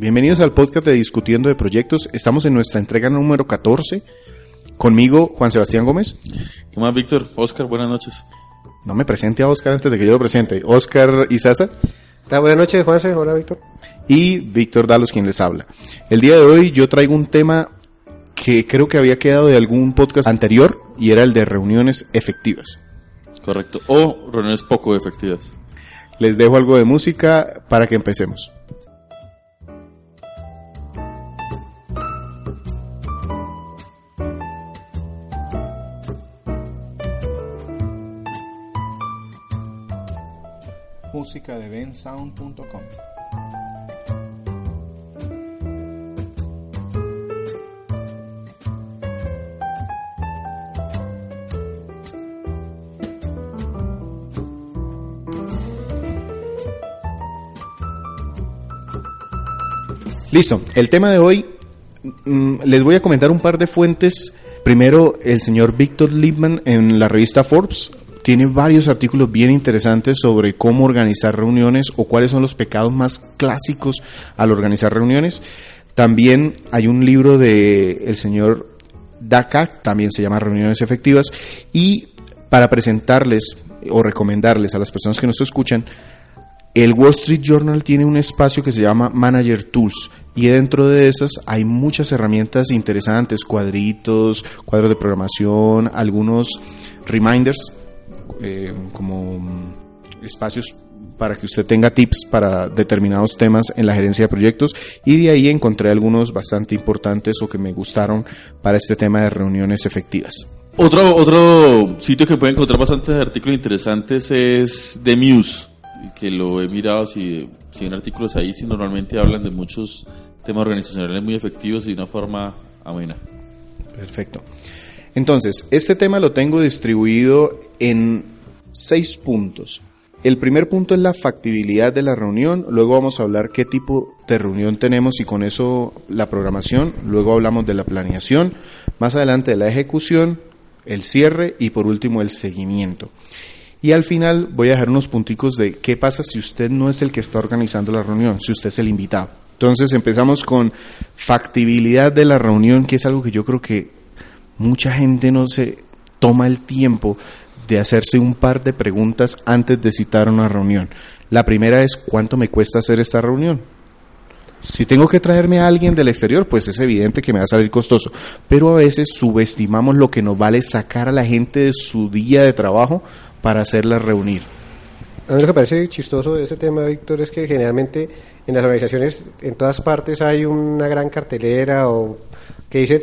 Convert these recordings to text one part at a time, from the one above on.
Bienvenidos al podcast de Discutiendo de Proyectos. Estamos en nuestra entrega número 14. Conmigo, Juan Sebastián Gómez. ¿Qué más, Víctor? Oscar, buenas noches. No me presente a Oscar antes de que yo lo presente. Oscar Izaza. Buenas noches, Juanse. Hola, Víctor. Y Víctor Dalos, quien les habla. El día de hoy yo traigo un tema que creo que había quedado de algún podcast anterior y era el de reuniones efectivas. Correcto. O reuniones poco efectivas. Les dejo algo de música para que empecemos. Música de bensound.com. Listo, el tema de hoy mm, les voy a comentar un par de fuentes. Primero, el señor Víctor Liebman en la revista Forbes tiene varios artículos bien interesantes sobre cómo organizar reuniones o cuáles son los pecados más clásicos al organizar reuniones. También hay un libro de el señor Dakar, también se llama Reuniones Efectivas, y para presentarles o recomendarles a las personas que nos escuchan, el Wall Street Journal tiene un espacio que se llama Manager Tools y dentro de esas hay muchas herramientas interesantes, cuadritos, cuadros de programación, algunos reminders, eh, como espacios para que usted tenga tips para determinados temas en la gerencia de proyectos y de ahí encontré algunos bastante importantes o que me gustaron para este tema de reuniones efectivas. Otro, otro sitio que puede encontrar bastantes artículos interesantes es The Muse, que lo he mirado, si, si hay artículos ahí, si normalmente hablan de muchos temas organizacionales muy efectivos y de una forma amena. Perfecto. Entonces, este tema lo tengo distribuido en seis puntos. El primer punto es la factibilidad de la reunión, luego vamos a hablar qué tipo de reunión tenemos y con eso la programación, luego hablamos de la planeación, más adelante de la ejecución, el cierre y por último el seguimiento. Y al final voy a dejar unos punticos de qué pasa si usted no es el que está organizando la reunión, si usted es el invitado. Entonces empezamos con factibilidad de la reunión, que es algo que yo creo que mucha gente no se toma el tiempo de hacerse un par de preguntas antes de citar una reunión. La primera es, ¿cuánto me cuesta hacer esta reunión? Si tengo que traerme a alguien del exterior, pues es evidente que me va a salir costoso. Pero a veces subestimamos lo que nos vale sacar a la gente de su día de trabajo para hacerla reunir. A mí lo que parece chistoso de ese tema, Víctor, es que generalmente en las organizaciones, en todas partes, hay una gran cartelera o que dicen,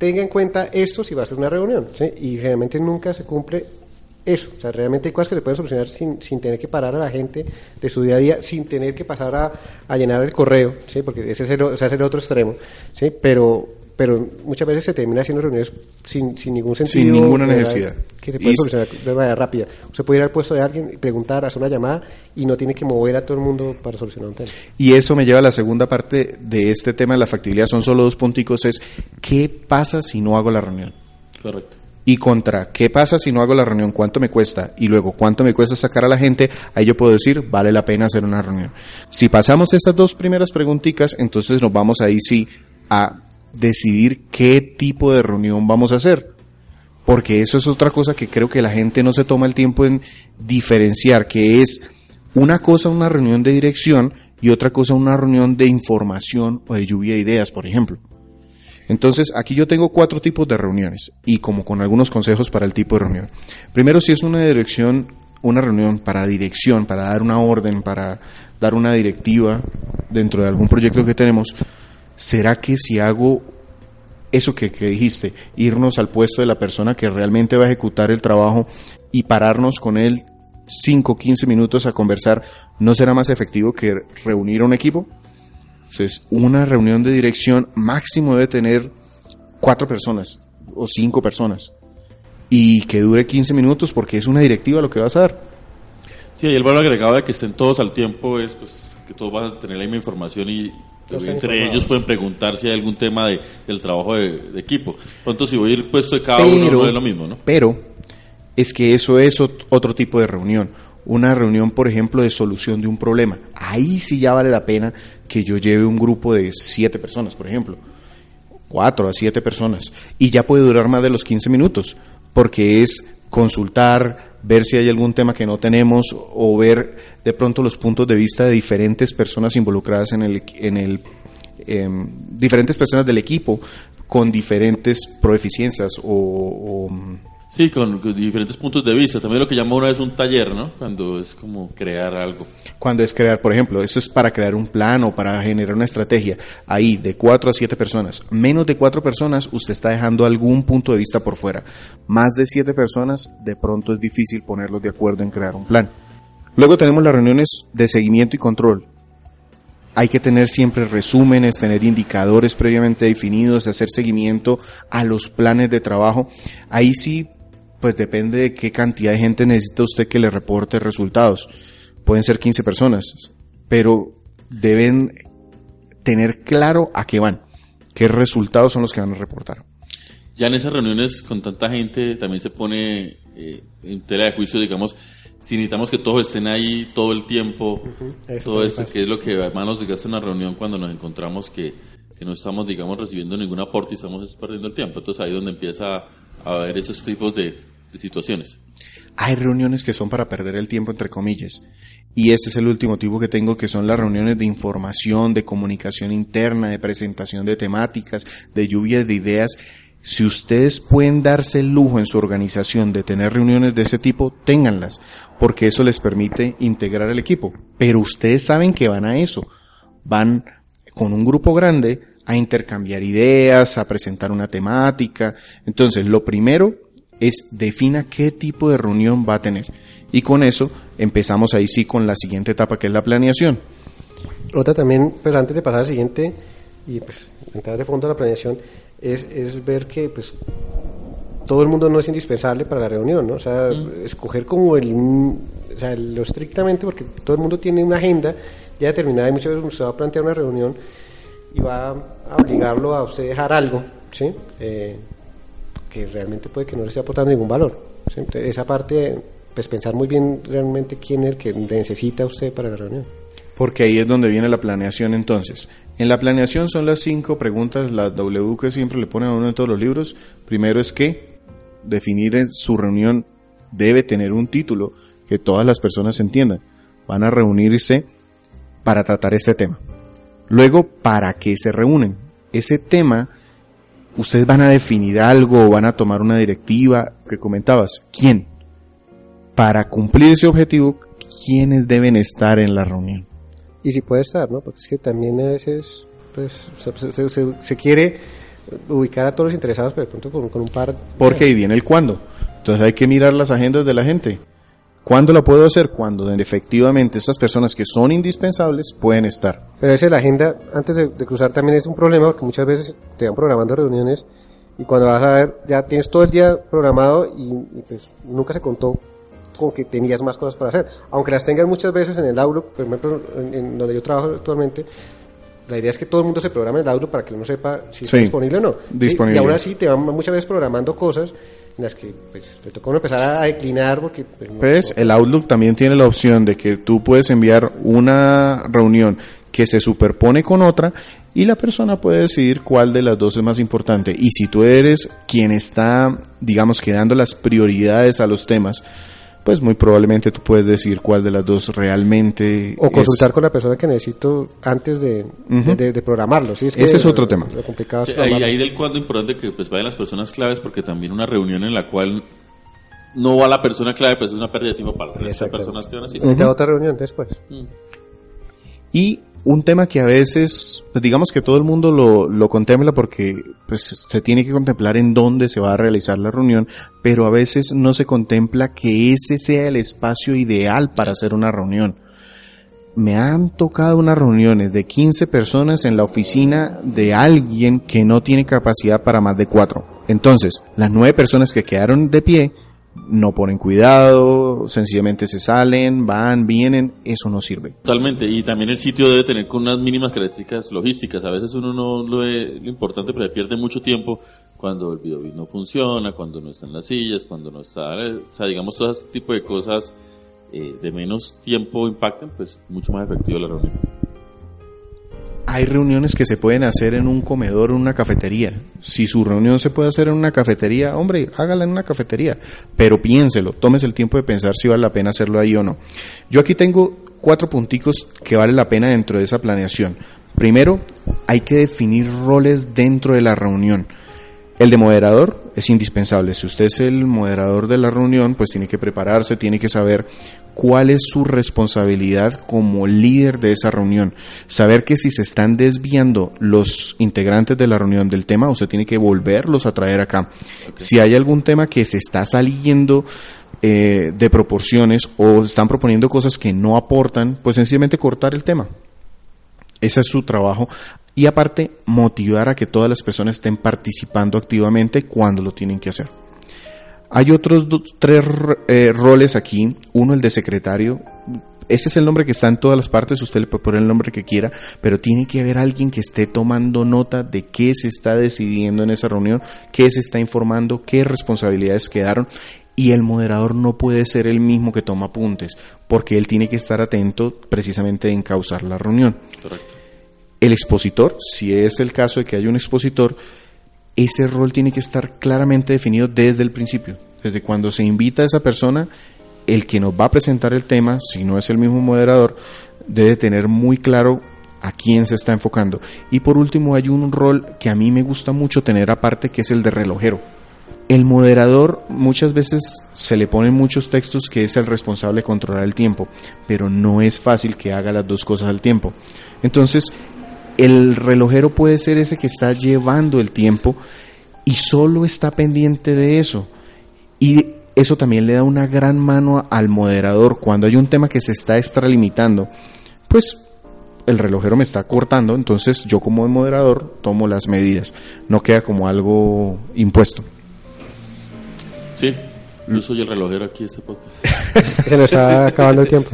tenga en cuenta esto si va a ser una reunión. ¿sí? Y realmente nunca se cumple eso. O sea, realmente hay cosas que se pueden solucionar sin, sin tener que parar a la gente de su día a día, sin tener que pasar a, a llenar el correo, ¿sí? porque ese es el, ese es el otro extremo. ¿sí? Pero, pero muchas veces se termina haciendo reuniones sin, sin ningún sentido. Sin ninguna necesidad. Que se puede Y- solucionar de manera rápida. Usted puede ir al puesto de alguien, preguntar, hacer una llamada y no tiene que mover a todo el mundo para solucionar un tema. Y eso me lleva a la segunda parte de este tema de la factibilidad. Son solo dos punticos. Es, ¿qué pasa si no hago la reunión? Correcto. Y contra, ¿qué pasa si no hago la reunión? ¿Cuánto me cuesta? Y luego, ¿cuánto me cuesta sacar a la gente? Ahí yo puedo decir, vale la pena hacer una reunión. Si pasamos estas dos primeras preguntitas, entonces nos vamos ahí sí a decidir qué tipo de reunión vamos a hacer. Porque eso es otra cosa que creo que la gente no se toma el tiempo en diferenciar, que es una cosa una reunión de dirección y otra cosa una reunión de información o de lluvia de ideas, por ejemplo. Entonces, aquí yo tengo cuatro tipos de reuniones y como con algunos consejos para el tipo de reunión. Primero, si es una dirección, una reunión para dirección, para dar una orden, para dar una directiva dentro de algún proyecto que tenemos, ¿será que si hago eso que, dijiste, irnos al puesto de la persona que realmente va a ejecutar el trabajo y pararnos con él 5, 15 minutos a conversar, ¿no será más efectivo que reunir a un equipo? Entonces, una reunión de dirección máximo debe tener cuatro personas o cinco personas y que dure 15 minutos porque es una directiva lo que vas a dar. Sí, y el valor agregado de que estén todos al tiempo es pues, que todos van a tener la misma información y entre informados. ellos pueden preguntar si hay algún tema de, del trabajo de, de equipo. Pronto, si voy al puesto de cada uno, Pero- no es lo mismo, ¿no? Pero es que eso es ot- otro tipo de reunión. una reunión, por ejemplo, de solución de un problema. Ahí sí ya vale la pena que yo lleve un grupo de siete personas, por ejemplo. Cuatro a siete personas. Y ya puede durar más de los 15 minutos, porque es consultar, ver si hay algún tema que no tenemos o ver de pronto los puntos de vista de diferentes personas involucradas en el, en el em, diferentes personas del equipo con diferentes proeficiencias o, o Sí, con, diferentes puntos de vista. También lo que llama una vez un taller, ¿no? Cuando es como crear algo. Cuando es crear, por ejemplo, eso es para crear un plan o para generar una estrategia. Ahí, de cuatro a siete personas. Menos de cuatro personas, usted está dejando algún punto de vista por fuera. Más de siete personas, de pronto es difícil ponerlos de acuerdo en crear un plan. Luego tenemos las reuniones de seguimiento y control. Hay que tener siempre resúmenes, tener indicadores previamente definidos, hacer seguimiento a los planes de trabajo. Ahí sí pues depende de qué cantidad de gente necesita usted que le reporte resultados. Pueden ser 15 personas, pero deben tener claro a qué van, qué resultados son los que van a reportar. Ya en esas reuniones con tanta gente también se pone eh, en tela de juicio, digamos, si necesitamos que todos estén ahí todo el tiempo, todo esto, que es lo que además nos desgasta en una reunión cuando nos encontramos que, que no estamos, digamos, recibiendo ningún aporte y estamos perdiendo el tiempo. Entonces ahí es donde empieza a haber esos tipos de, Hay reuniones que son para perder el tiempo, entre comillas. Y este es el último tipo que tengo, que son las reuniones de información, de comunicación interna, de presentación de temáticas, de lluvia de ideas. Si ustedes pueden darse el lujo en su organización de tener reuniones de ese tipo, ténganlas, porque eso les permite integrar el equipo. Pero ustedes saben que van a eso. Van con un grupo grande a intercambiar ideas, a presentar una temática. Entonces, lo primero es defina qué tipo de reunión va a tener. Y con eso empezamos ahí sí con la siguiente etapa que es la planeación. Otra también, pues antes de pasar al siguiente y pues entrar de fondo a la planeación, es, es ver que pues todo el mundo no es indispensable para la reunión, ¿no? O sea, mm. escoger como el, o sea, lo estrictamente, porque todo el mundo tiene una agenda ya determinada y muchas veces usted va a plantear una reunión y va a obligarlo a usted dejar algo, ¿sí? Eh, que realmente puede que no le esté aportando ningún valor. esa parte, pues pensar muy bien realmente quién es el que necesita usted para la reunión. Porque ahí es donde viene la planeación entonces. En la planeación son las cinco preguntas, la W que siempre le ponen a uno en todos los libros. Primero es que definir su reunión debe tener un título que todas las personas entiendan. Van a reunirse para tratar este tema. Luego, ¿para qué se reúnen? Ese tema ustedes van a definir algo o van a tomar una directiva que comentabas. ¿Quién? Para cumplir ese objetivo, ¿quiénes deben estar en la reunión? Y si puede estar, ¿no? Porque es que también a veces pues, se, quiere ubicar a todos los interesados, pero de pronto con, un par. Porque ahí viene el cuándo. Entonces hay que mirar las agendas de la gente. ¿Cuándo la puedo hacer? Cuando efectivamente estas personas que son indispensables pueden estar. Pero esa la agenda, antes de, cruzar, también es un problema porque muchas veces te van programando reuniones y cuando vas a ver, ya tienes todo el día programado y, pues nunca se contó con que tenías más cosas para hacer. Aunque las tengas muchas veces en el Outlook, por ejemplo, en, donde yo trabajo actualmente, la idea es que todo el mundo se programe en el Outlook para que uno sepa si está disponible o no. Disponible. Y aún así te van muchas veces programando cosas en las que pues, le tocó empezar a declinar porque... Pues, pues el Outlook también tiene la opción de que tú puedes enviar una reunión que se superpone con otra y la persona puede decidir cuál de las dos es más importante. Y si tú eres quien está, digamos, que dando las prioridades a los temas, pues muy probablemente tú puedes decir cuál de las dos realmente. O consultar con la persona que necesito antes de, de, programarlo. ¿sí? Ese es otro tema. Lo complicado es ahí, ahí, del cuándo importante que pues vayan las personas claves, porque también una reunión en la cual no va la persona clave, pues es una pérdida de tiempo para las personas que van a asistir. otra reunión después. Mm. Y un tema que a veces, pues digamos que todo el mundo lo, lo contempla porque pues, se tiene que contemplar en dónde se va a realizar la reunión, pero a veces no se contempla que ese sea el espacio ideal para hacer una reunión. Me han tocado unas reuniones de 15 personas en la oficina de alguien que no tiene capacidad para más de cuatro. Entonces, las nueve personas que quedaron de pie no ponen cuidado, sencillamente se salen, van, vienen, eso no sirve. Totalmente, y también el sitio debe tener con unas mínimas características logísticas. A veces uno no lo, ve, lo importante, pero pierde mucho tiempo cuando el video no funciona, cuando no están las sillas, cuando no está, o sea, digamos, todo ese tipo de cosas eh, de menos tiempo impacten, pues mucho más efectiva la reunión. Hay reuniones que se pueden hacer en un comedor o en una cafetería. Si su reunión se puede hacer en una cafetería, hombre, hágala en una cafetería. Pero piénselo, tómese el tiempo de pensar si vale la pena hacerlo ahí o no. Yo aquí tengo cuatro punticos que vale la pena dentro de esa planeación. Primero, hay que definir roles dentro de la reunión. El de moderador es indispensable. Si usted es el moderador de la reunión, pues tiene que prepararse, tiene que saber cuál es su responsabilidad como líder de esa reunión. Saber que si se están desviando los integrantes de la reunión del tema, usted tiene que volverlos a traer acá. Si hay algún tema que se está saliendo eh, de proporciones o están proponiendo cosas que no aportan, pues sencillamente cortar el tema. Ese es su trabajo y aparte motivar a que todas las personas estén participando activamente cuando lo tienen que hacer. Hay otros tres eh, roles aquí, uno el de secretario, ese es el nombre que está en todas las partes, usted le puede poner el nombre que quiera, pero tiene que haber alguien que esté tomando nota de qué se está decidiendo en esa reunión, qué se está informando, qué responsabilidades quedaron y el moderador no puede ser el mismo que toma apuntes, porque él tiene que estar atento precisamente en encauzar la reunión. Correcto. El expositor, si es el caso de que haya un expositor, ese rol tiene que estar claramente definido desde el principio. Desde cuando se invita a esa persona, el que nos va a presentar el tema, si no es el mismo moderador, debe tener muy claro a quién se está enfocando. Y por último, hay un rol que a mí me gusta mucho tener aparte, que es el de relojero. El moderador muchas veces se le ponen muchos textos que es el responsable de controlar el tiempo, pero no es fácil que haga las dos cosas al tiempo. Entonces, el relojero puede ser ese que está llevando el tiempo y solo está pendiente de eso. Y eso también le da una gran mano al moderador. Cuando hay un tema que se está extralimitando, pues el relojero me está cortando, entonces yo como moderador tomo las medidas. No queda como algo impuesto. Sí, yo soy el relojero aquí este podcast. Se nos está acabando el tiempo.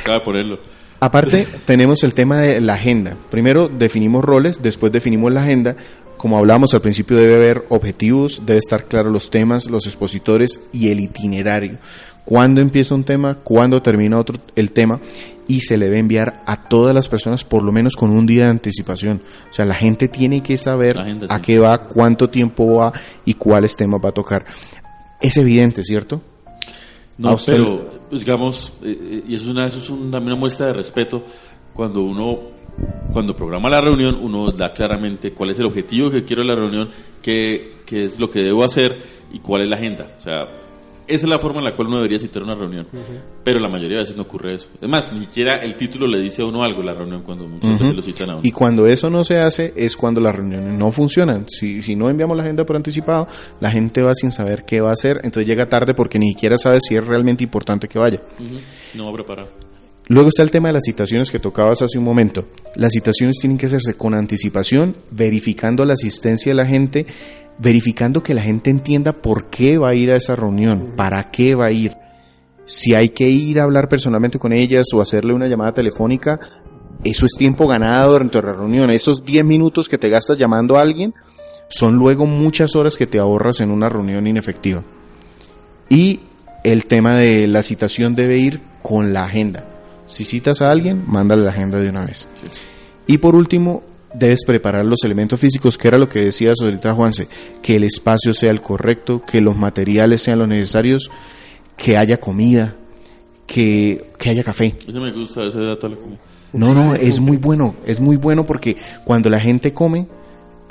Acaba de ponerlo. Aparte, tenemos el tema de la agenda. Primero definimos roles, después definimos la agenda. Como hablamos al principio, debe haber objetivos, debe estar claro los temas, los expositores y el itinerario. Cuándo empieza un tema, cuándo termina otro el tema y se le debe enviar a todas las personas por lo menos con un día de anticipación. O sea, la gente tiene que saber a qué va, cuánto tiempo va y cuáles temas va a tocar. Es evidente, ¿cierto? No, pero pues, digamos, eh, eh, y eso es, una, eso es una, una muestra de respeto cuando uno cuando programa la reunión, uno da claramente cuál es el objetivo que quiero de la reunión, qué, qué, es lo que debo hacer y cuál es la agenda. O sea, esa es la forma en la cual uno debería citar una reunión. Pero la mayoría de veces no ocurre eso. Además, ni siquiera el título le dice a uno algo la reunión cuando muchas veces lo citan a uno. Y cuando eso no se hace es cuando las reuniones no funcionan. Si, si no enviamos la agenda por anticipado, la gente va sin saber qué va a hacer, entonces llega tarde porque ni siquiera sabe si es realmente importante que vaya. No va preparado. Luego está el tema de las citaciones que tocabas hace un momento. Las citaciones tienen que hacerse con anticipación, verificando la asistencia de la gente verificando que la gente entienda por qué va a ir a esa reunión, para qué va a ir. Si hay que ir a hablar personalmente con ellas o hacerle una llamada telefónica, eso es tiempo ganado durante la reunión. Esos 10 minutos que te gastas llamando a alguien son luego muchas horas que te ahorras en una reunión inefectiva. Y el tema de la citación debe ir con la agenda. Si citas a alguien, mándale la agenda de una vez. Y por último, debes preparar los elementos físicos, que era lo que decías ahorita Juanse, que el espacio sea el correcto, que los materiales sean los necesarios, que haya comida, que, que haya café. Eso me gusta, ese dato la comida. No, no, es muy bueno, es muy bueno porque cuando la gente come,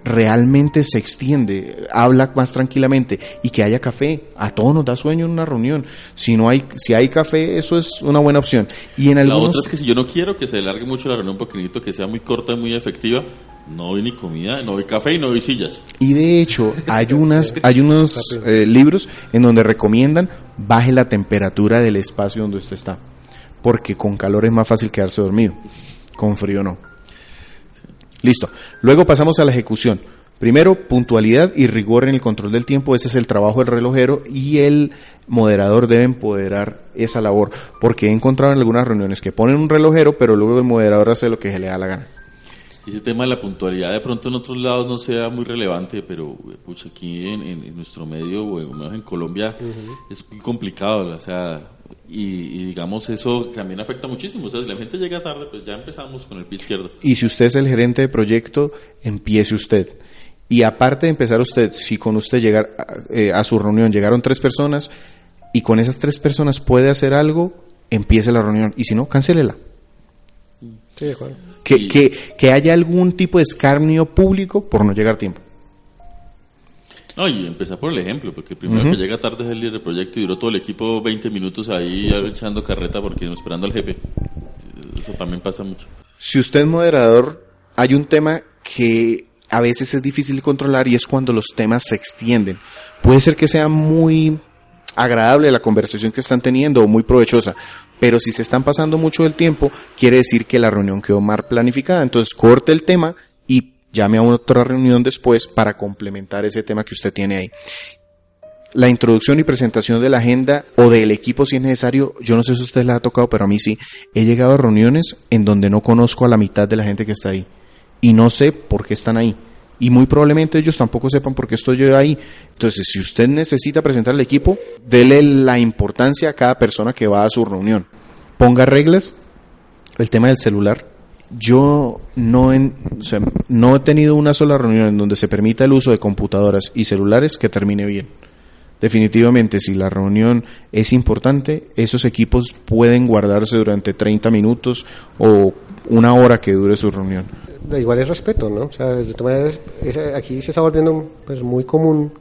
realmente se extiende, habla más tranquilamente y que haya café. A todos nos da sueño en una reunión. Si no hay, si hay café, eso es una buena opción. Y en algunos... La otra es que si yo no quiero que se largue mucho la reunión porque necesito que sea muy corta y muy efectiva, no hay ni comida, no hay café y no hay sillas. Y de hecho, hay unas, hay unos eh, libros en donde recomiendan baje la temperatura del espacio donde usted está. Porque con calor es más fácil quedarse dormido. Con frío no. Listo. Luego pasamos a la ejecución. Primero, puntualidad y rigor en el control del tiempo. Ese es el trabajo del relojero y el moderador debe empoderar esa labor. Porque he encontrado en algunas reuniones que ponen un relojero, pero luego el moderador hace lo que se le da la gana. Ese tema de la puntualidad de pronto en otros lados no sea muy relevante, pero pucha, aquí en, nuestro medio, o menos en Colombia, es muy complicado. O sea, Y, y, digamos, eso también afecta muchísimo. O sea, si la gente llega tarde, pues ya empezamos con el pie izquierdo. Y si usted es el gerente de proyecto, empiece usted. Y aparte de empezar usted, si con usted llegar eh, a su reunión llegaron tres personas y con esas tres personas puede hacer algo, empiece la reunión. Y si no, cancélela. Sí, de acuerdo. Que, Y- que, que haya algún tipo de escarnio público por no llegar a tiempo. No, y empezar por el ejemplo, porque el primero que llega tarde es el líder del proyecto y duró todo el equipo 20 minutos ahí echando carreta porque esperando al jefe. Eso también pasa mucho. Si usted es moderador, hay un tema que a veces es difícil controlar y es cuando los temas se extienden. Puede ser que sea muy agradable la conversación que están teniendo o muy provechosa, pero si se están pasando mucho del tiempo, quiere decir que la reunión quedó mal planificada. Entonces corte el tema y llame a otra reunión después para complementar ese tema que usted tiene ahí. La introducción y presentación de la agenda o del equipo si es necesario, yo no sé si a usted les ha tocado, pero a mí sí. He llegado a reuniones en donde no conozco a la mitad de la gente que está ahí y no sé por qué están ahí. Y muy probablemente ellos tampoco sepan por qué estoy yo ahí. Entonces, si usted necesita presentar al equipo, dele la importancia a cada persona que va a su reunión. Ponga reglas. El tema del celular. Yo no, en- o sea, no he tenido una sola reunión en donde se permita el uso de computadoras y celulares que termine bien. Definitivamente, si la reunión es importante, esos equipos pueden guardarse durante 30 minutos o una hora que dure su reunión. Igual es respeto, ¿no? O sea, de todas maneras, aquí se está volviendo pues muy común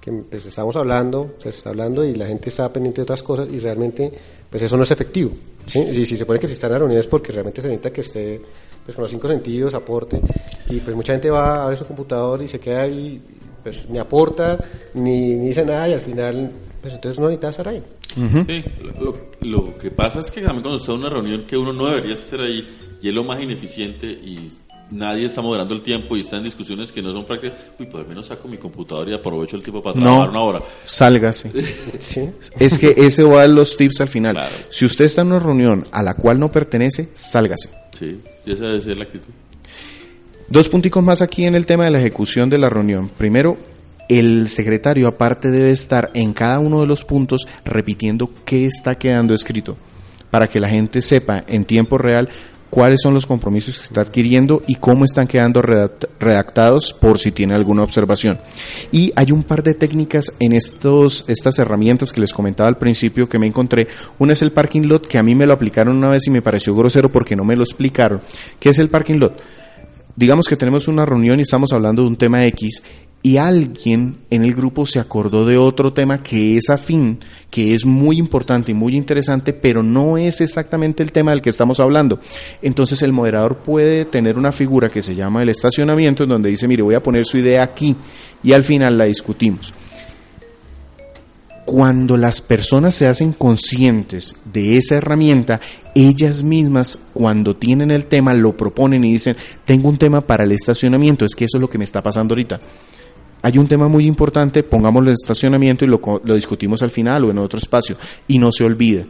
que pues, estamos hablando, se está hablando y la gente está pendiente de otras cosas y realmente pues eso no es efectivo. ¿sí? Y si se pone que se están en reuniones porque realmente se necesita que esté pues, con los cinco sentidos, aporte y pues mucha gente va a ver su computador y se queda ahí, pues ni aporta, ni, ni dice nada y al final pues entonces no necesita estar ahí. Sí, lo, lo que pasa es que también cuando está en una reunión que uno no debería estar ahí y es lo más ineficiente y nadie está moderando el tiempo y está en discusiones que no son prácticas, uy, pues al menos saco mi computador y aprovecho el tiempo para trabajar una hora. sálgase. ¿sí? Es que ese va a los tips al final. Claro. Si usted está en una reunión a la cual no pertenece, sálgase. Sí, esa debe ser la actitud. Dos punticos más aquí en el tema de la ejecución de la reunión. Primero, el secretario aparte debe estar en cada uno de los puntos repitiendo qué está quedando escrito para que la gente sepa en tiempo real cuáles son los compromisos que está adquiriendo y cómo están quedando redact- redactados por si tiene alguna observación. Y hay un par de técnicas en estos, estas herramientas que les comentaba al principio que me encontré. Una es el parking lot, que a mí me lo aplicaron una vez y me pareció grosero porque no me lo explicaron. ¿Qué es el parking lot? digamos que tenemos una reunión y estamos hablando de un tema X y alguien en el grupo se acordó de otro tema que es afín, que es muy importante y muy interesante, pero no es exactamente el tema del que estamos hablando. Entonces el moderador puede tener una figura que se llama el estacionamiento, en donde dice, mire, voy a poner su idea aquí y al final la discutimos. Cuando las personas se hacen conscientes de esa herramienta, ellas mismas cuando tienen el tema lo proponen y dicen, tengo un tema para el estacionamiento, es que eso es lo que me está pasando ahorita. Hay un tema muy importante, pongámoslo en estacionamiento y lo, lo discutimos al final o en otro espacio y no se olvida.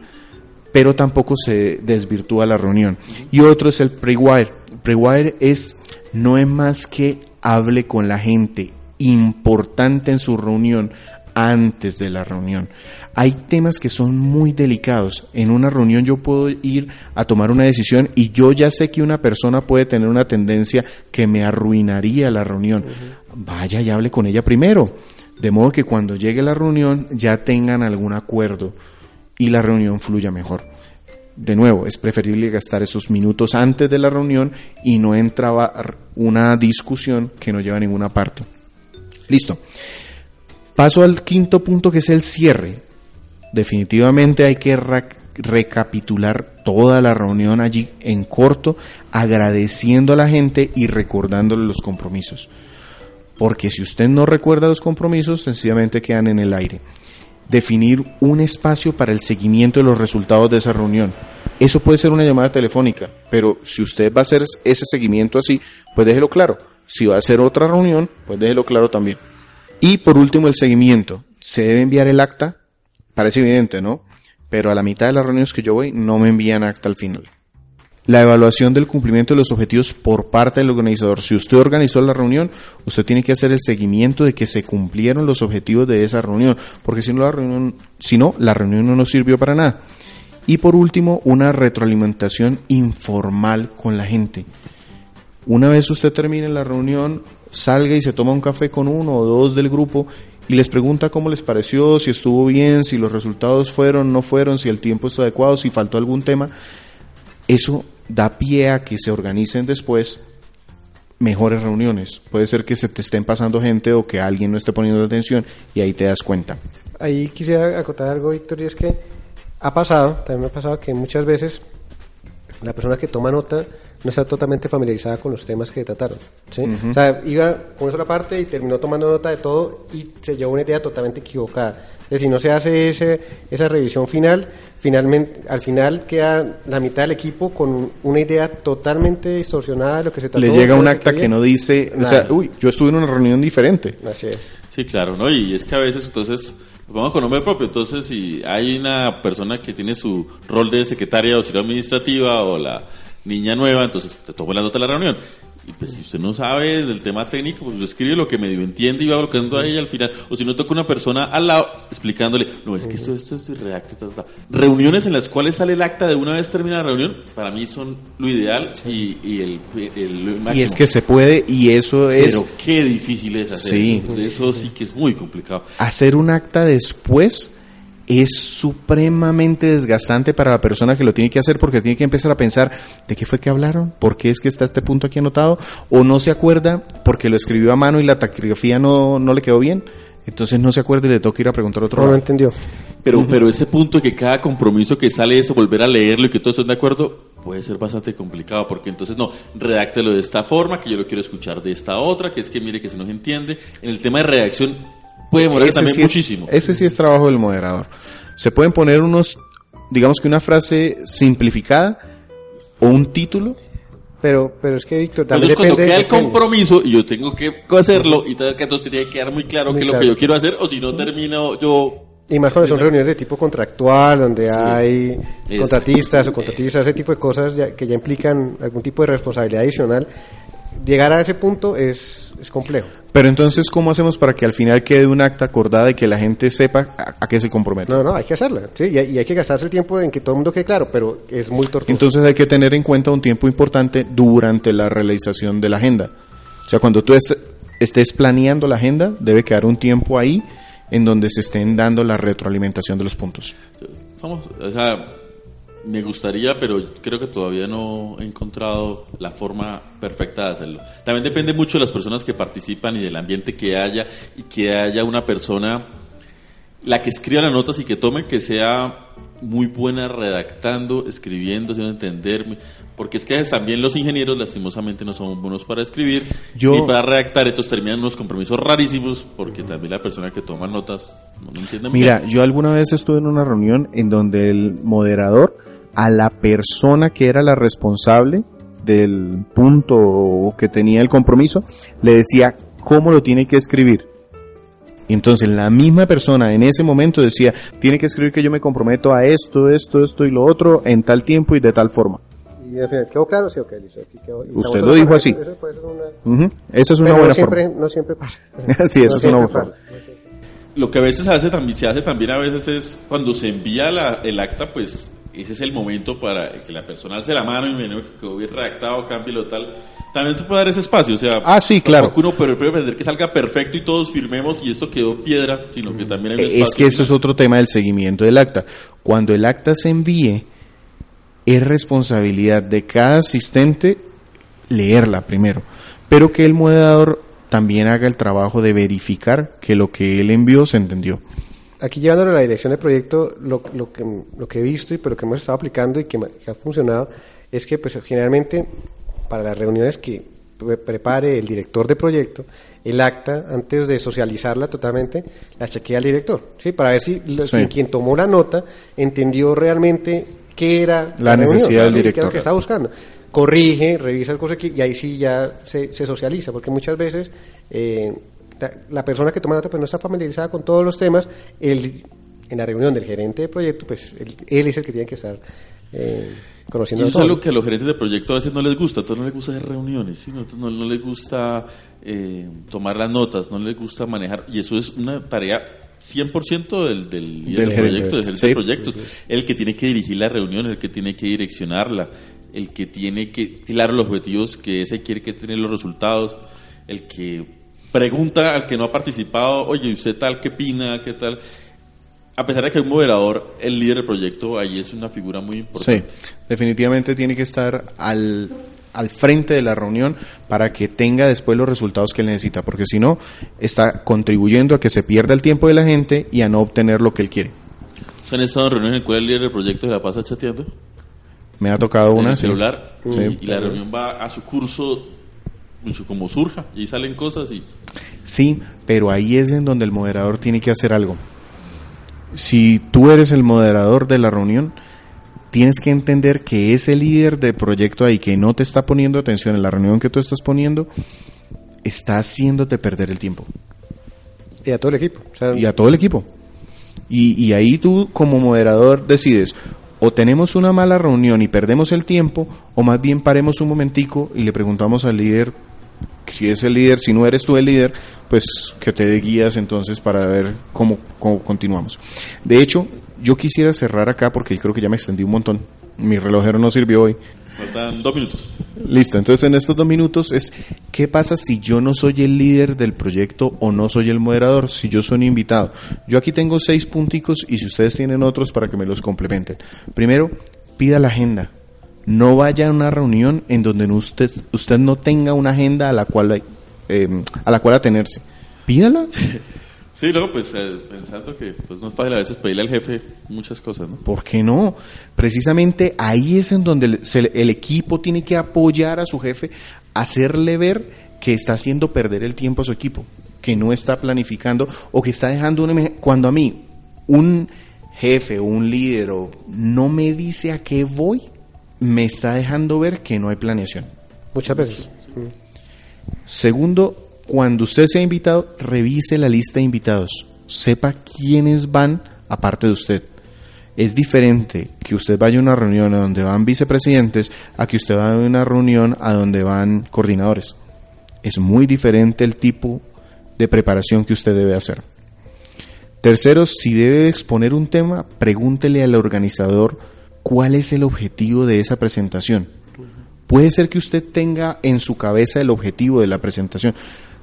Pero tampoco se desvirtúa la reunión. Y otro es el pre-wire. Pre-wire es, no es más que hable con la gente importante en su reunión antes de la reunión. Hay temas que son muy delicados. En una reunión yo puedo ir a tomar una decisión y yo ya sé que una persona puede tener una tendencia que me arruinaría la reunión. Vaya y hable con ella primero. De modo que cuando llegue la reunión ya tengan algún acuerdo y la reunión fluya mejor. De nuevo, es preferible gastar esos minutos antes de la reunión y no entraba una discusión que no lleva a ninguna parte. Listo. Paso al quinto punto que es el cierre. Definitivamente hay que recapitular toda la reunión allí en corto, agradeciendo a la gente y recordándole los compromisos. Porque si usted no recuerda los compromisos, sencillamente quedan en el aire. Definir un espacio para el seguimiento de los resultados de esa reunión. Eso puede ser una llamada telefónica, pero si usted va a hacer ese seguimiento así, pues déjelo claro. Si va a hacer otra reunión, pues déjelo claro también. Y por último, el seguimiento. Se debe enviar el acta. Parece evidente, ¿no? Pero a la mitad de las reuniones que yo voy, no me envían acta al final. La evaluación del cumplimiento de los objetivos por parte del organizador. Si usted organizó la reunión, usted tiene que hacer el seguimiento de que se cumplieron los objetivos de esa reunión, porque si no la reunión, si no, la reunión no nos sirvió para nada. Y por último, una retroalimentación informal con la gente. Una vez usted termine la reunión, salga y se toma un café con uno o dos del grupo y les pregunta cómo les pareció, si estuvo bien, si los resultados fueron, no fueron, si el tiempo está adecuado, si faltó algún tema. Eso da pie a que se organicen después mejores reuniones. Puede ser que se te estén pasando gente o que alguien no esté poniendo atención y ahí te das cuenta. Ahí quisiera acotar algo, Víctor, y es que ha pasado, también me ha pasado que muchas veces la persona que toma nota no está totalmente familiarizada con los temas que trataron. ¿sí? O sea, iba con eso la parte y terminó tomando nota de todo y se llevó una idea totalmente equivocada. Es decir, si no se hace ese, esa revisión final, finalmente, al final queda la mitad del equipo con una idea totalmente distorsionada de lo que se trató. Le llega un de acta quería. que no dice, o sea, Nada. uy, yo estuve en una reunión diferente. Así es. Sí, claro, ¿no? Y es que a veces, entonces, vamos con nombre propio. Entonces, si hay una persona que tiene su rol de secretaria o auxiliar administrativa o la niña nueva, entonces te toma la nota de la reunión. Y pues si usted no sabe del tema técnico, pues escribe lo que medio entiende y va bloqueando a ella al final. O si no toca una persona al lado explicándole, no, es que esto, esto es redacta, ta, ta, ta". Reuniones en las cuales sale el acta de una vez termina la reunión, para mí son lo ideal y, y el, el, máximo. Y es que se puede y eso es Pero qué difícil es hacer Sí. eso. Eso sí que es muy complicado. hacer un acta después es supremamente desgastante para la persona que lo tiene que hacer porque tiene que empezar a pensar de qué fue que hablaron, por qué es que está este punto aquí anotado, o no se acuerda porque lo escribió a mano y la taquigrafía no, no le quedó bien, entonces no se acuerda y le toca ir a preguntar a otro No, entendió. Pero, pero ese punto que cada compromiso que sale eso, volver a leerlo y que todos estén de acuerdo, puede ser bastante complicado, porque entonces no, redáctelo de esta forma, que yo lo quiero escuchar de esta otra, que es que mire que se nos entiende. En el tema de redacción puede demorar Ese también sí es- muchísimo. ese sí es trabajo del moderador. Se pueden poner unos, digamos que una frase simplificada o un título Pero, pero es que, Víctor, también Entonces cuando depende... queda el compromiso y yo tengo que hacerlo y tal, que entonces tiene que quedar muy claro Muy qué es lo claro. que yo quiero hacer o si no termino yo Y más cuando son reuniones de tipo contractual, donde hay Es- contratistas o contratistas, ese tipo de cosas ya- que ya implican algún tipo de responsabilidad adicional, llegar a ese punto es, es complejo. Pero entonces, ¿cómo hacemos para que al final quede un acta acordada y que la gente sepa a, a qué se compromete? No, no, hay que hacerla, ¿sí? y, hay, y hay que gastarse el tiempo en que todo el mundo quede claro, pero es muy tortuoso. Entonces hay que tener en cuenta un tiempo importante durante la realización de la agenda. O sea, cuando tú est- estés planeando la agenda, debe quedar un tiempo ahí en donde se estén dando la retroalimentación de los puntos. Somos, o sea, me gustaría, pero creo que todavía no he encontrado la forma perfecta de hacerlo. También depende mucho de las personas que participan y del ambiente que haya y que haya una persona, la que escriba las notas y que tome, que sea muy buena redactando, escribiendo, haciendo entenderme, porque es que también los ingenieros lastimosamente no son buenos para escribir Yo- ni para redactar, entonces terminan unos compromisos rarísimos porque también la persona que toma notas no lo entiende Mira, bien. yo alguna vez estuve en una reunión en donde el moderador a la persona que era la responsable del punto que tenía el compromiso le decía cómo lo tiene que escribir. Entonces la misma persona en ese momento decía, tiene que escribir que yo me comprometo a esto, esto, esto y lo otro en tal tiempo y de tal forma. Y al final, ¿quedó claro? Sí, ok, listo. Aquí quedó. Y Usted lo dijo así. eso puede ser una- Ujú, Esa es una Pero buena no siempre, forma. no siempre pasa. Sí, esa es una buena forma. Lo que a veces hace también, se hace también a veces es cuando se envía la- el acta, pues ese es el momento para que la persona alce la mano y me que quedó bien redactado, cámbialo tal. También se puede dar ese espacio, o sea, Ah, sí, claro. uno pero puede pretender que salga perfecto y todos firmemos y esto quedó piedra, sino que también hay un Es que eso es otro tema del seguimiento del acta. Cuando el acta se envíe, es responsabilidad de cada asistente leerla primero, pero que el moderador también haga el trabajo de verificar que lo que él envió se entendió. Aquí llevándolo a la dirección del proyecto, lo, lo que, lo que he visto y pero que hemos estado aplicando y que, ha funcionado es que pues generalmente para las reuniones que pre- prepare el director de proyecto, el acta, antes de socializarla totalmente, la chequea al director, ¿sí? Para ver si, lo- Sí. si quien tomó la nota entendió realmente qué era La reunión, necesidad del ¿sí? qué era director. lo que estaba buscando. Corrige, revisa el curso y ahí sí ya se, se socializa, porque muchas veces eh, la, persona que toma nota pues no está familiarizada con todos los temas. El, en la reunión del gerente de proyecto, pues él, él es el que tiene que estar. eh, conociendo Y eso todo. es algo que a los gerentes de proyecto a veces no les gusta. A todos no les gusta hacer reuniones, ¿sí? No, no, no les gusta eh, tomar las notas, no les gusta manejar. Y eso es una tarea 100% del, del Del proyecto, del gerente Sí. de proyectos. El que tiene que dirigir la reunión, el que tiene que direccionarla, el que tiene que tirar los objetivos que ese quiere que tener los resultados, el que pregunta al que no ha participado, oye, ¿usted tal qué opina? ¿Qué tal? A pesar de que hay un moderador, el líder del proyecto ahí es una figura muy Sí, importante. definitivamente tiene que estar al, al frente de la reunión para que tenga después los resultados que él necesita, porque si no, está contribuyendo a que se pierda el tiempo de la gente y a no obtener lo que él quiere. ¿Se han estado en reuniones en las cuales el líder del proyecto se la pasa chateando? Me ha tocado en una, el sí. celular Sí. y, y la reunión va a su curso como surja y salen cosas y Sí, pero ahí es en donde el moderador tiene que hacer algo. Si tú eres el moderador de la reunión, tienes que entender que ese líder de proyecto ahí que no te está poniendo atención en la reunión que tú estás poniendo, está haciéndote perder el tiempo. Y a todo el equipo. O sea, y a todo el equipo. Y, y ahí tú como moderador decides, o tenemos una mala reunión y perdemos el tiempo, o más bien paremos un momentico y le preguntamos al líder, si es el líder, si no eres tú el líder, pues que te dé guías entonces para ver cómo, cómo continuamos. De hecho, yo quisiera cerrar acá porque creo que ya me extendí un montón. Mi relojero no sirvió hoy. faltan dos minutos. Listo, entonces en estos dos minutos es qué pasa si yo no soy el líder del proyecto o no soy el moderador, si yo soy un invitado. Yo aquí tengo seis punticos y si ustedes tienen otros para que me los complementen. Primero, pida la agenda. No vaya a una reunión en donde usted, usted no tenga una agenda a la cual, eh, a la cual atenerse. Pídala. Sí, luego pues eh, pensando que pues no es fácil a veces pedirle al jefe muchas cosas, ¿no? ¿Por qué no? Precisamente ahí es en donde el, se- el equipo tiene que apoyar a su jefe, hacerle ver que está haciendo perder el tiempo a su equipo, que no está planificando o que está dejando un... Cuando a mí un jefe o un líder o no me dice a qué voy, me está dejando ver que no hay planeación. muchas veces. Segundo, cuando usted sea invitado, revise la lista de invitados. Sepa quiénes van aparte de usted. Es diferente que usted vaya a una reunión a donde van vicepresidentes a que usted vaya a una reunión a donde van coordinadores. Es muy diferente el tipo de preparación que usted debe hacer. Tercero, si debe exponer un tema, pregúntele al organizador cuál es el objetivo de esa presentación. Puede ser que usted tenga en su cabeza el objetivo de la presentación.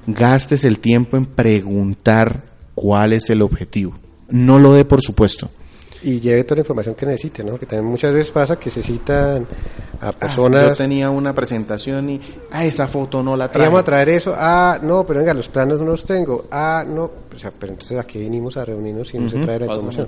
Gastes el tiempo en preguntar cuál es el objetivo. No lo dé por supuesto. Y lleve toda la información que necesite, ¿no? Que también muchas veces pasa que se citan a Ah, personas. yo tenía una presentación y ah, esa foto no la "Ah, traje. vamos a traer eso. Ah, no, pero venga, los planos no los tengo. Ah, no. O sea, pero entonces aquí vinimos a reunirnos si no se trae la información.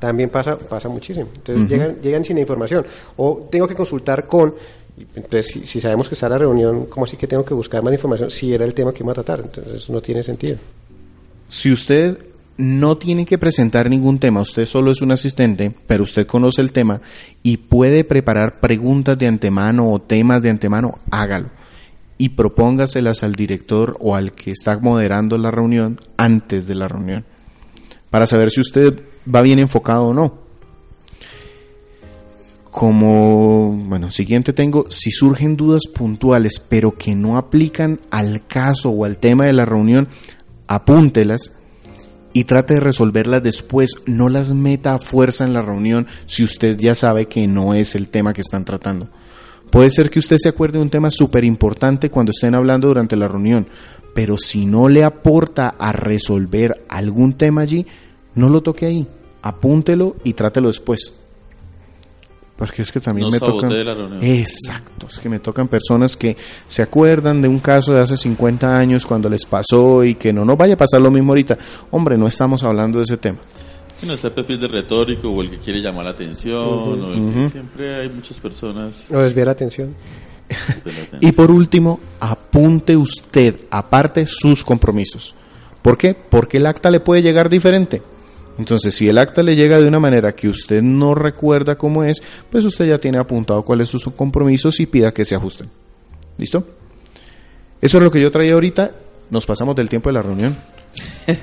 también. Pasa pasa muchísimo. Entonces llegan, llegan sin información. O tengo que consultar con. y Entonces, si, si sabemos que está la reunión, ¿cómo así que tengo que buscar más información si era el tema que iba a tratar? Entonces, no tiene sentido. Si usted no tiene que presentar ningún tema, usted solo es un asistente, pero usted conoce el tema y puede preparar preguntas de antemano o temas de antemano, hágalo. Y propóngaselas al director o al que está moderando la reunión antes de la reunión, para saber si usted va bien enfocado o no. Como, bueno, siguiente tengo, si surgen dudas puntuales, pero que no aplican al caso o al tema de la reunión, apúntelas y trate de resolverlas después. No las meta a fuerza en la reunión si usted ya sabe que no es el tema que están tratando. Puede ser que usted se acuerde de un tema súper importante cuando estén hablando durante la reunión, pero si no le aporta a resolver algún tema allí, no lo toque ahí. Apúntelo y trátelo después. Porque es que también No me tocan. la reunión. Exacto, es que me tocan personas que se acuerdan de un caso de hace 50 años cuando les pasó y que no nos vaya a pasar lo mismo ahorita. Hombre, no estamos hablando de ese tema. Si no está el perfil de retórico o el que quiere llamar la atención o el que siempre hay muchas personas O desviar la atención. de la Y por último, apunte usted aparte sus compromisos. ¿Por qué? Porque el acta le puede llegar diferente. Entonces, si el acta le llega de una manera que usted no recuerda cómo es, pues usted ya tiene apuntado cuáles son sus compromisos y pida que se ajusten. ¿Listo? Eso es lo que yo traía ahorita. Nos pasamos del tiempo de la reunión.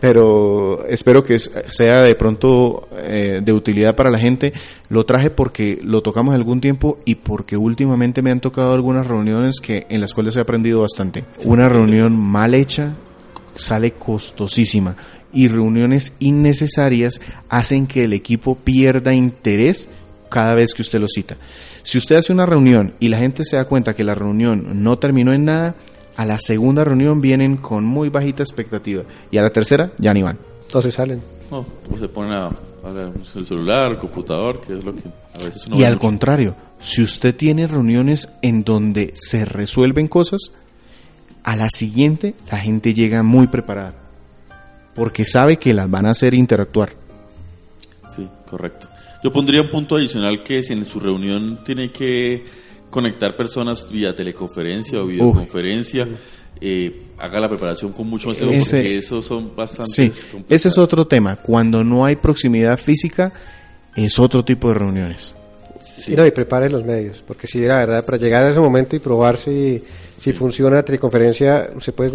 Pero espero que sea de pronto eh, de utilidad para la gente. Lo traje porque lo tocamos algún tiempo y porque últimamente me han tocado algunas reuniones que en las cuales he aprendido bastante. Una reunión mal hecha sale costosísima y reuniones innecesarias hacen que el equipo pierda interés cada vez que usted lo cita. Si usted hace una reunión y la gente se da cuenta que la reunión no terminó en nada, a la segunda reunión vienen con muy bajita expectativa y a la tercera ya ni van. Entonces salen. No, pues se ponen a, el celular, el computador, que es lo que a veces Y al contrario, si usted tiene reuniones en donde se resuelven cosas, a la siguiente la gente llega muy preparada porque sabe que las van a hacer interactuar. Sí, correcto. Yo pondría un punto adicional que si en su reunión tiene que conectar personas vía teleconferencia o videoconferencia, eh, haga la preparación con mucho más porque esos son bastante... Sí, ese es otro tema. Cuando no hay proximidad física, es otro tipo de reuniones. Sí. Y, no, y prepare los medios, porque si la verdad, para llegar a ese momento y probar si, si funciona la teleconferencia, se puede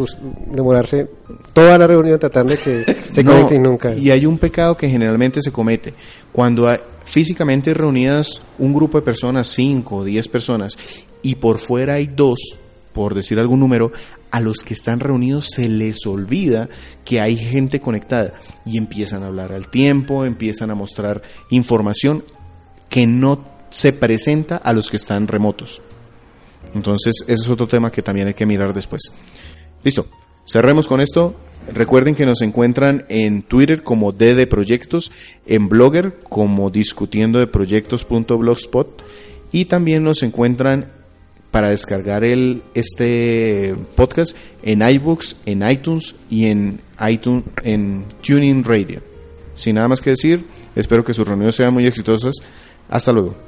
demorarse toda la reunión tratando de que se conecte y nunca. Y hay un pecado que generalmente se comete. Cuando hay, físicamente reunidas un grupo de personas, 5 o 10 personas, y por fuera hay dos, por decir algún número, a los que están reunidos se les olvida que hay gente conectada y empiezan a hablar al tiempo, empiezan a mostrar información que no se presenta a los que están remotos. Entonces, ese es otro tema que también hay que mirar después. Listo, cerremos con esto. Recuerden que nos encuentran en Twitter como DD Proyectos, en Blogger como discutiendo de proyectos.blogspot y también nos encuentran para descargar el, este podcast en iBooks, en iTunes y en iTunes en Tuning Radio. Sin nada más que decir, espero que sus reuniones sean muy exitosas. Hasta luego.